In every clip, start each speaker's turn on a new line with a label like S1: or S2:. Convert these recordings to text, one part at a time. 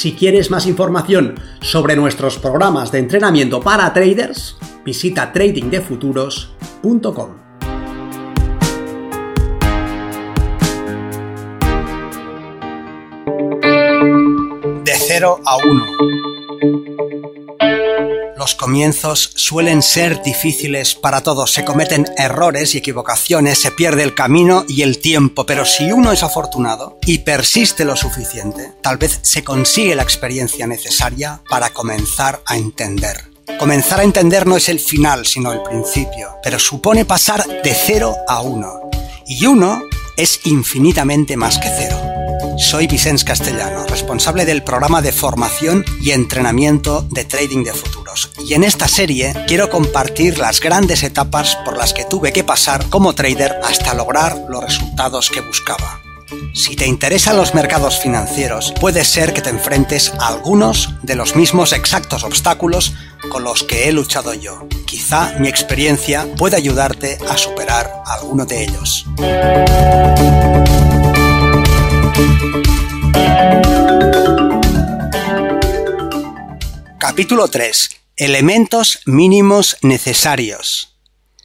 S1: Si quieres más información sobre nuestros programas de entrenamiento para traders, visita tradingdefuturos.com. De 0 a 1 los comienzos suelen ser difíciles para todos, se cometen errores y equivocaciones, se pierde el camino y el tiempo, pero si uno es afortunado y persiste lo suficiente, tal vez se consigue la experiencia necesaria para comenzar a entender. Comenzar a entender no es el final, sino el principio, pero supone pasar de cero a uno. Y uno es infinitamente más que cero. Soy Vicens Castellano, responsable del programa de formación y entrenamiento de trading de Y en esta serie quiero compartir las grandes etapas por las que tuve que pasar como trader hasta lograr los resultados que buscaba. Si te interesan los mercados financieros, puede ser que te enfrentes a algunos de los mismos exactos obstáculos con los que he luchado yo. Quizá mi experiencia pueda ayudarte a superar alguno de ellos. Capítulo 3. Elementos mínimos necesarios.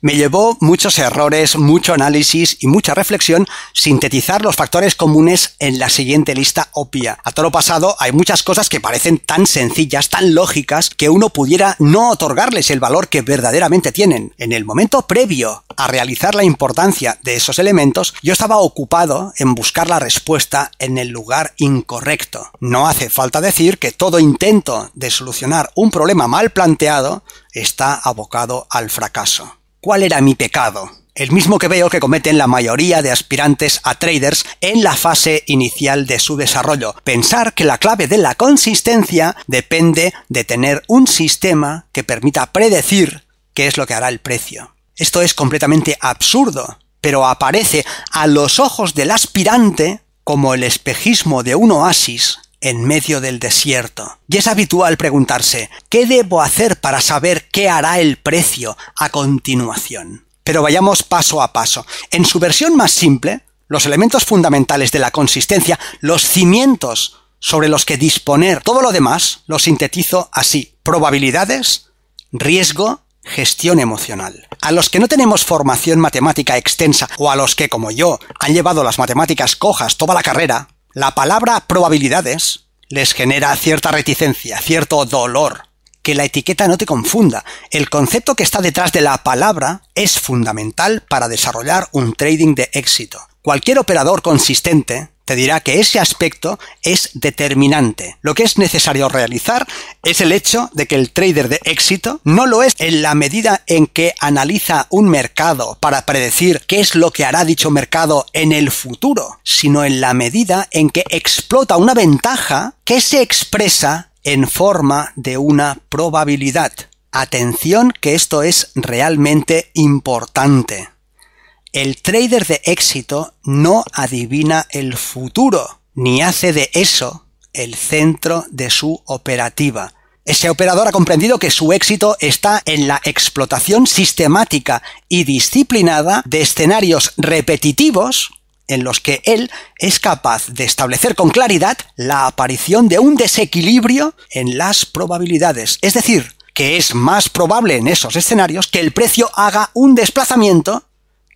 S1: Me llevó muchos errores, mucho análisis y mucha reflexión sintetizar los factores comunes en la siguiente lista obvia. A todo lo pasado hay muchas cosas que parecen tan sencillas, tan lógicas, que uno pudiera no otorgarles el valor que verdaderamente tienen. En el momento previo a realizar la importancia de esos elementos, yo estaba ocupado en buscar la respuesta en el lugar incorrecto. No hace falta decir que todo intento de solucionar un problema mal planteado está abocado al fracaso. ¿Cuál era mi pecado? El mismo que veo que cometen la mayoría de aspirantes a traders en la fase inicial de su desarrollo. Pensar que la clave de la consistencia depende de tener un sistema que permita predecir qué es lo que hará el precio. Esto es completamente absurdo, pero aparece a los ojos del aspirante como el espejismo de un oasis en medio del desierto. Y es habitual preguntarse, ¿qué debo hacer para saber qué hará el precio a continuación? Pero vayamos paso a paso. En su versión más simple, los elementos fundamentales de la consistencia, los cimientos sobre los que disponer todo lo demás, los sintetizo así. Probabilidades, riesgo, gestión emocional. A los que no tenemos formación matemática extensa o a los que, como yo, han llevado las matemáticas cojas toda la carrera, la palabra probabilidades les genera cierta reticencia, cierto dolor. Que la etiqueta no te confunda. El concepto que está detrás de la palabra es fundamental para desarrollar un trading de éxito. Cualquier operador consistente te dirá que ese aspecto es determinante. Lo que es necesario realizar es el hecho de que el trader de éxito no lo es en la medida en que analiza un mercado para predecir qué es lo que hará dicho mercado en el futuro, sino en la medida en que explota una ventaja que se expresa en forma de una probabilidad. Atención que esto es realmente importante. El trader de éxito no adivina el futuro, ni hace de eso el centro de su operativa. Ese operador ha comprendido que su éxito está en la explotación sistemática y disciplinada de escenarios repetitivos en los que él es capaz de establecer con claridad la aparición de un desequilibrio en las probabilidades. Es decir, que es más probable en esos escenarios que el precio haga un desplazamiento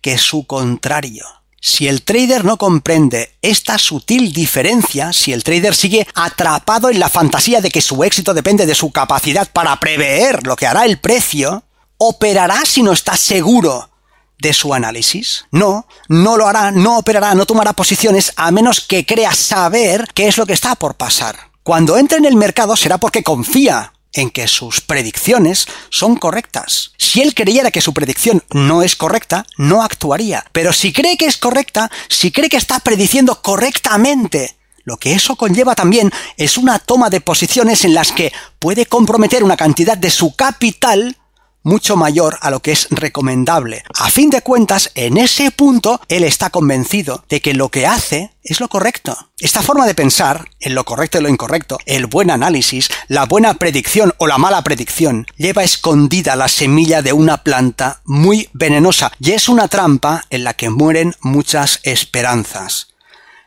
S1: que su contrario. Si el trader no comprende esta sutil diferencia, si el trader sigue atrapado en la fantasía de que su éxito depende de su capacidad para prever lo que hará el precio, ¿operará si no está seguro de su análisis? No, no lo hará, no operará, no tomará posiciones a menos que crea saber qué es lo que está por pasar. Cuando entre en el mercado será porque confía en que sus predicciones son correctas. Si él creyera que su predicción no es correcta, no actuaría. Pero si cree que es correcta, si cree que está prediciendo correctamente Lo que eso conlleva también es una toma de posiciones en las que puede comprometer una cantidad de su capital mucho mayor a lo que es recomendable. A fin de cuentas, en ese punto, él está convencido de que lo que hace es lo correcto. Esta forma de pensar, en lo correcto y lo incorrecto, el buen análisis, la buena predicción o la mala predicción, lleva escondida la semilla de una planta muy venenosa y es una trampa en la que mueren muchas esperanzas.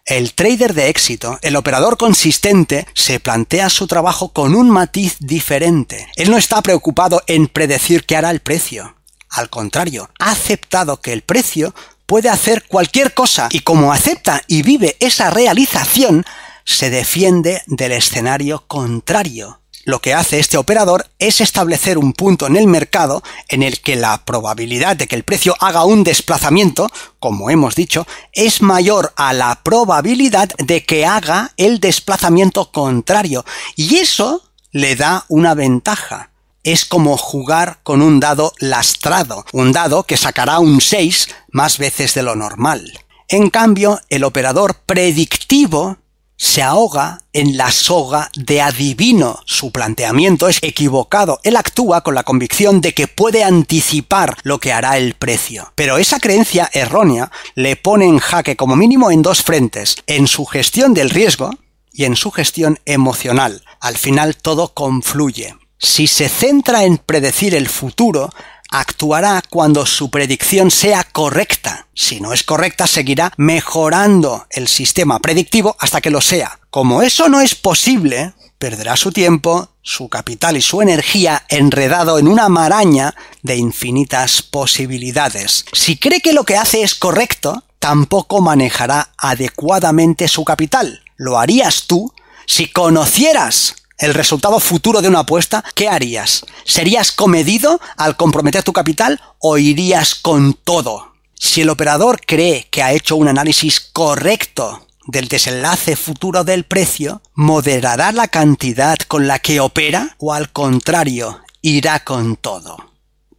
S1: El trader de éxito, el operador consistente, se plantea su trabajo con un matiz diferente. Él no está preocupado en predecir qué hará el precio. Al contrario, ha aceptado que el precio puede hacer cualquier cosa y como acepta y vive esa realización, se defiende del escenario contrario lo que hace este operador es establecer un punto en el mercado en el que la probabilidad de que el precio haga un desplazamiento, como hemos dicho, es mayor a la probabilidad de que haga el desplazamiento contrario. Y eso le da una ventaja. Es como jugar con un dado lastrado, un dado que sacará un 6 más veces de lo normal. En cambio, el operador predictivo se ahoga en la soga de adivino. Su planteamiento es equivocado. Él actúa con la convicción de que puede anticipar lo que hará el precio. Pero esa creencia errónea le pone en jaque como mínimo en dos frentes, en su gestión del riesgo y en su gestión emocional. Al final todo confluye. Si se centra en predecir el futuro, actuará cuando su predicción sea correcta. Si no es correcta, seguirá mejorando el sistema predictivo hasta que lo sea. Como eso no es posible, perderá su tiempo, su capital y su energía enredado en una maraña de infinitas posibilidades. Si cree que lo que hace es correcto, tampoco manejará adecuadamente su capital. Lo harías tú si conocieras el resultado futuro de una apuesta, ¿qué harías? ¿Serías comedido al comprometer tu capital o irías con todo? Si el operador cree que ha hecho un análisis correcto del desenlace futuro del precio, moderará la cantidad con la que opera o al contrario, irá con todo.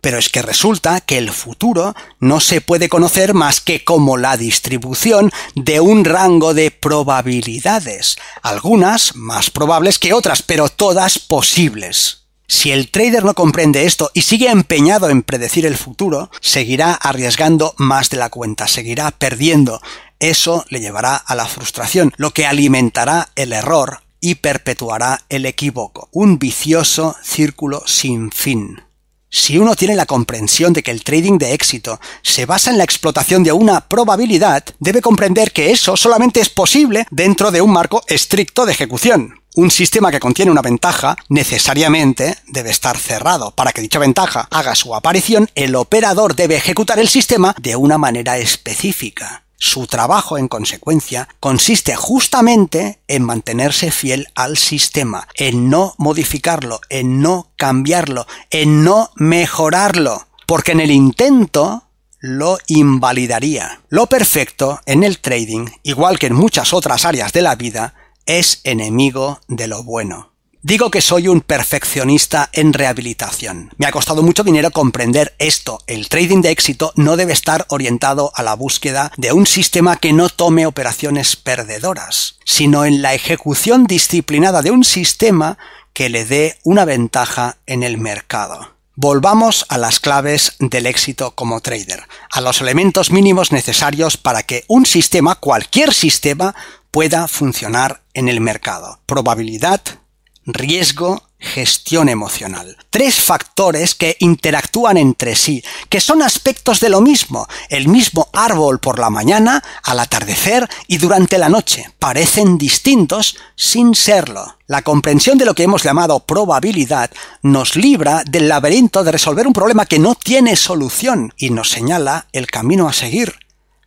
S1: Pero es que resulta que el futuro no se puede conocer más que como la distribución de un rango de probabilidades, algunas más probables que otras, pero todas posibles. Si el trader no comprende esto y sigue empeñado en predecir el futuro, seguirá arriesgando más de la cuenta, seguirá perdiendo. Eso le llevará a la frustración, lo que alimentará el error y perpetuará el equívoco, un vicioso círculo sin fin. Si uno tiene la comprensión de que el trading de éxito se basa en la explotación de una probabilidad, debe comprender que eso solamente es posible dentro de un marco estricto de ejecución. Un sistema que contiene una ventaja necesariamente debe estar cerrado. Para que dicha ventaja haga su aparición, el operador debe ejecutar el sistema de una manera específica. Su trabajo, en consecuencia, consiste justamente en mantenerse fiel al sistema, en no modificarlo, en no cambiarlo, en no mejorarlo, porque en el intento lo invalidaría. Lo perfecto en el trading, igual que en muchas otras áreas de la vida, es enemigo de lo bueno. Digo que soy un perfeccionista en rehabilitación. Me ha costado mucho dinero comprender esto. El trading de éxito no debe estar orientado a la búsqueda de un sistema que no tome operaciones perdedoras, sino en la ejecución disciplinada de un sistema que le dé una ventaja en el mercado. Volvamos a las claves del éxito como trader, a los elementos mínimos necesarios para que un sistema, cualquier sistema, pueda funcionar en el mercado. Probabilidad, riesgo, gestión emocional. Tres factores que interactúan entre sí, que son aspectos de lo mismo, el mismo árbol por la mañana, al atardecer y durante la noche. Parecen distintos sin serlo. La comprensión de lo que hemos llamado probabilidad nos libra del laberinto de resolver un problema que no tiene solución y nos señala el camino a seguir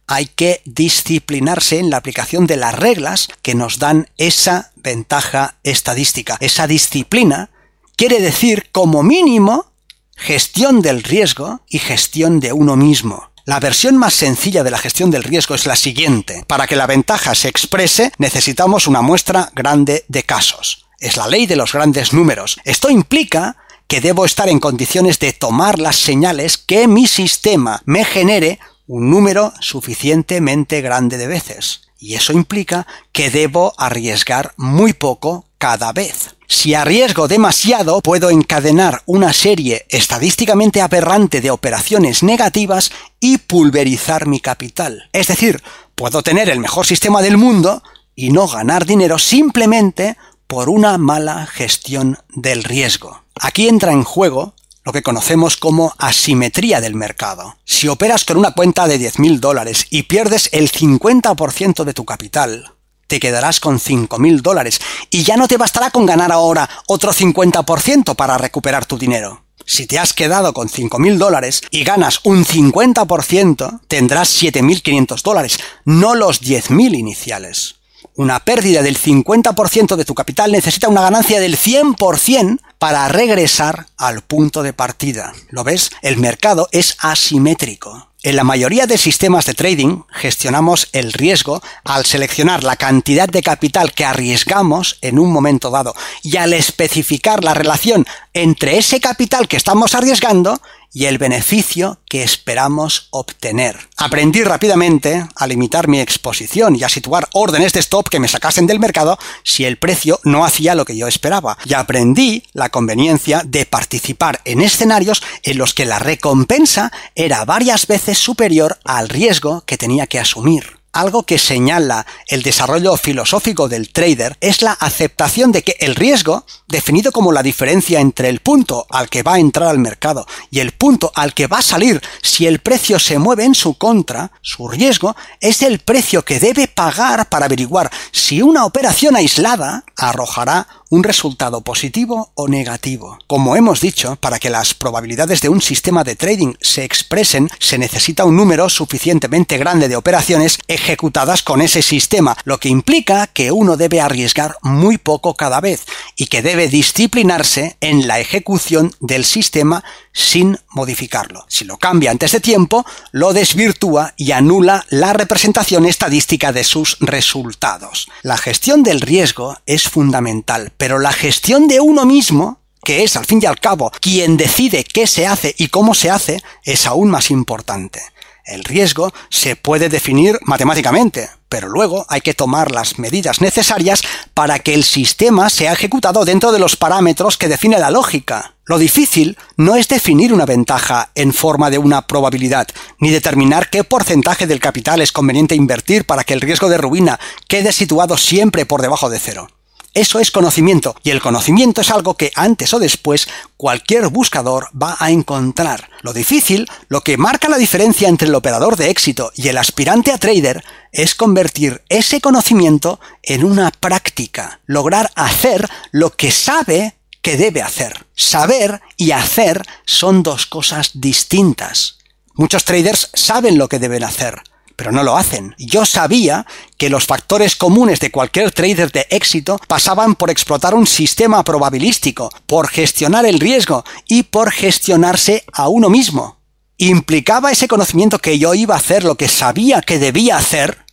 S1: hay que disciplinarse en la aplicación de las reglas que nos dan esa ventaja estadística. Esa disciplina quiere decir, como mínimo, gestión del riesgo y gestión de uno mismo. La versión más sencilla de la gestión del riesgo es la siguiente. Para que la ventaja se exprese necesitamos una muestra grande de casos. Es la ley de los grandes números. Esto implica que debo estar en condiciones de tomar las señales que mi sistema me genere un número suficientemente grande de veces. y eso implica que debo arriesgar muy poco cada vez. Si arriesgo demasiado, puedo encadenar una serie estadísticamente aberrante de operaciones negativas y pulverizar mi capital. Es decir, puedo tener el mejor sistema del mundo y no ganar dinero simplemente por una mala gestión del riesgo. Aquí entra en juego lo que conocemos como asimetría del mercado. Si operas con una cuenta de 10.000 dólares y pierdes el 50% de tu capital, te quedarás con 5.000 dólares y ya no te bastará con ganar ahora otro 50% para recuperar tu dinero. Si te has quedado con 5.000 dólares y ganas un 50%, tendrás 7.500 dólares, no los 10.000 iniciales. Una pérdida del 50% de tu capital necesita una ganancia del 100% para regresar al punto de partida. ¿Lo ves? El mercado es asimétrico. En la mayoría de sistemas de trading gestionamos el riesgo al seleccionar la cantidad de capital que arriesgamos en un momento dado y al especificar la relación entre ese capital que estamos arriesgando y el beneficio que esperamos obtener. Aprendí rápidamente a limitar mi exposición y a situar órdenes de stop que me sacasen del mercado si el precio no hacía lo que yo esperaba. Y aprendí la conveniencia de participar en escenarios en los que la recompensa era varias veces superior al riesgo que tenía que asumir. Algo que señala el desarrollo filosófico del trader es la aceptación de que el riesgo, definido como la diferencia entre el punto al que va a entrar al mercado y el punto al que va a salir si el precio se mueve en su contra, su riesgo es el precio que debe pagar para averiguar si una operación aislada arrojará un resultado positivo o negativo. Como hemos dicho, para que las probabilidades de un sistema de trading se expresen, se necesita un número suficientemente grande de operaciones ejecutadas con ese sistema, lo que implica que uno debe arriesgar muy poco cada vez y que debe disciplinarse en la ejecución del sistema sin modificarlo. Si lo cambia antes de tiempo, lo desvirtúa y anula la representación estadística de sus resultados. La gestión del riesgo es fundamental, pero la gestión de uno mismo que es al fin y al cabo quien decide qué se hace y cómo se hace, es aún más importante. El riesgo se puede definir matemáticamente, pero luego hay que tomar las medidas necesarias para que el sistema sea ejecutado dentro de los parámetros que define la lógica. Lo difícil no es definir una ventaja en forma de una probabilidad, ni determinar qué porcentaje del capital es conveniente invertir para que el riesgo de ruina quede situado siempre por debajo de cero. Eso es conocimiento, y el conocimiento es algo que antes o después cualquier buscador va a encontrar. Lo difícil, lo que marca la diferencia entre el operador de éxito y el aspirante a trader, es convertir ese conocimiento en una práctica, lograr hacer lo que sabe que debe hacer. Saber y hacer son dos cosas distintas. Muchos traders saben lo que deben hacer, pero no lo hacen. Yo sabía que los factores comunes de cualquier trader de éxito pasaban por explotar un sistema probabilístico, por gestionar el riesgo y por gestionarse a uno mismo. ¿Implicaba ese conocimiento que yo iba a hacer lo que sabía que debía hacer?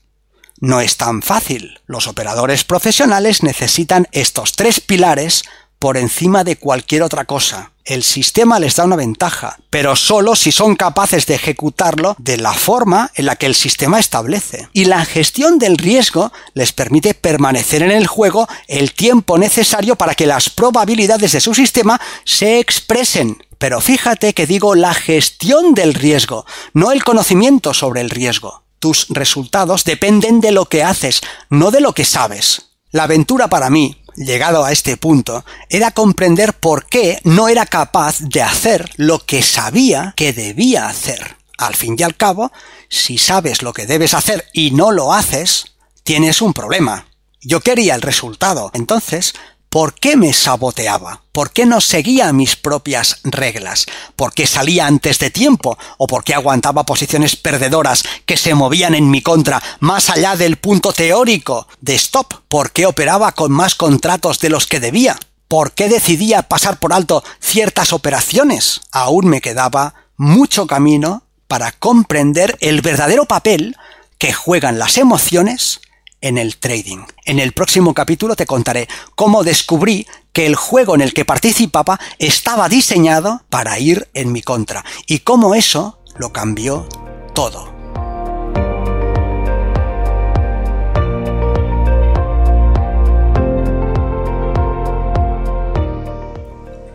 S1: No es tan fácil. Los operadores profesionales necesitan estos tres pilares por encima de cualquier otra cosa. El sistema les da una ventaja, pero solo si son capaces de ejecutarlo de la forma en la que el sistema establece. Y la gestión del riesgo les permite permanecer en el juego el tiempo necesario para que las probabilidades de su sistema se expresen. Pero fíjate que digo la gestión del riesgo, no el conocimiento sobre el riesgo. Tus resultados dependen de lo que haces, no de lo que sabes. La aventura para mí llegado a este punto, era comprender por qué no era capaz de hacer lo que sabía que debía hacer. Al fin y al cabo, si sabes lo que debes hacer y no lo haces, tienes un problema. Yo quería el resultado, entonces ¿Por qué me saboteaba? ¿Por qué no seguía mis propias reglas? ¿Por qué salía antes de tiempo? ¿O por qué aguantaba posiciones perdedoras que se movían en mi contra más allá del punto teórico de stop? ¿Por qué operaba con más contratos de los que debía? ¿Por qué decidía pasar por alto ciertas operaciones? Aún me quedaba mucho camino para comprender el verdadero papel que juegan las emociones en el trading. En el próximo capítulo te contaré cómo descubrí que el juego en el que participaba estaba diseñado para ir en mi contra y cómo eso lo cambió todo.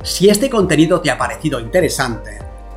S1: Si este contenido te ha parecido interesante,